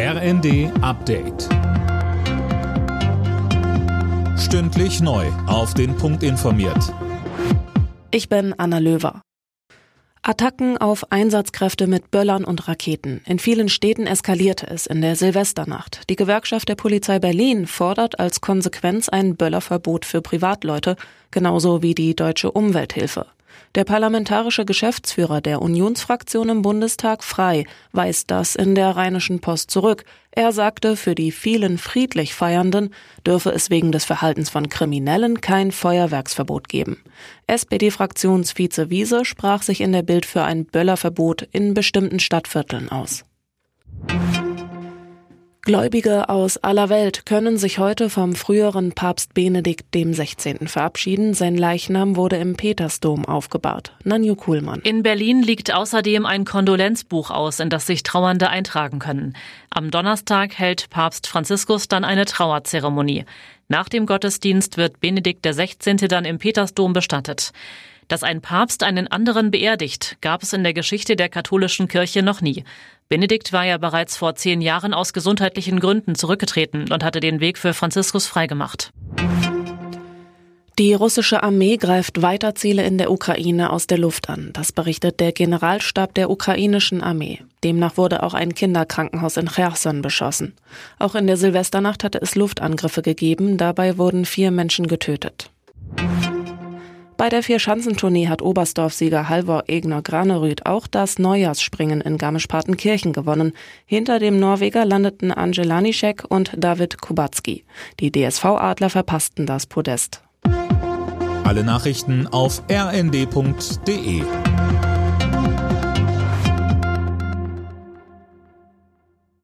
RND Update. Stündlich neu. Auf den Punkt informiert. Ich bin Anna Löwer. Attacken auf Einsatzkräfte mit Böllern und Raketen. In vielen Städten eskalierte es in der Silvesternacht. Die Gewerkschaft der Polizei Berlin fordert als Konsequenz ein Böllerverbot für Privatleute, genauso wie die Deutsche Umwelthilfe. Der parlamentarische Geschäftsführer der Unionsfraktion im Bundestag Frei weist das in der Rheinischen Post zurück. Er sagte, für die vielen friedlich Feiernden dürfe es wegen des Verhaltens von Kriminellen kein Feuerwerksverbot geben. SPD-Fraktionsvize Wiese sprach sich in der Bild für ein Böllerverbot in bestimmten Stadtvierteln aus. Gläubige aus aller Welt können sich heute vom früheren Papst Benedikt dem 16. verabschieden. Sein Leichnam wurde im Petersdom aufgebahrt. Nanju Kuhlmann. In Berlin liegt außerdem ein Kondolenzbuch aus, in das sich Trauernde eintragen können. Am Donnerstag hält Papst Franziskus dann eine Trauerzeremonie. Nach dem Gottesdienst wird Benedikt der 16. dann im Petersdom bestattet. Dass ein Papst einen anderen beerdigt, gab es in der Geschichte der katholischen Kirche noch nie. Benedikt war ja bereits vor zehn Jahren aus gesundheitlichen Gründen zurückgetreten und hatte den Weg für Franziskus freigemacht. Die russische Armee greift weiter Ziele in der Ukraine aus der Luft an. Das berichtet der Generalstab der ukrainischen Armee. Demnach wurde auch ein Kinderkrankenhaus in Cherson beschossen. Auch in der Silvesternacht hatte es Luftangriffe gegeben. Dabei wurden vier Menschen getötet. Bei der Vierschanzentournee hat Oberstdorf-Sieger Halvor Egner Granerüth auch das Neujahrsspringen in Garmisch-Partenkirchen gewonnen. Hinter dem Norweger landeten Nischek und David Kubacki. Die DSV-Adler verpassten das Podest. Alle Nachrichten auf rnd.de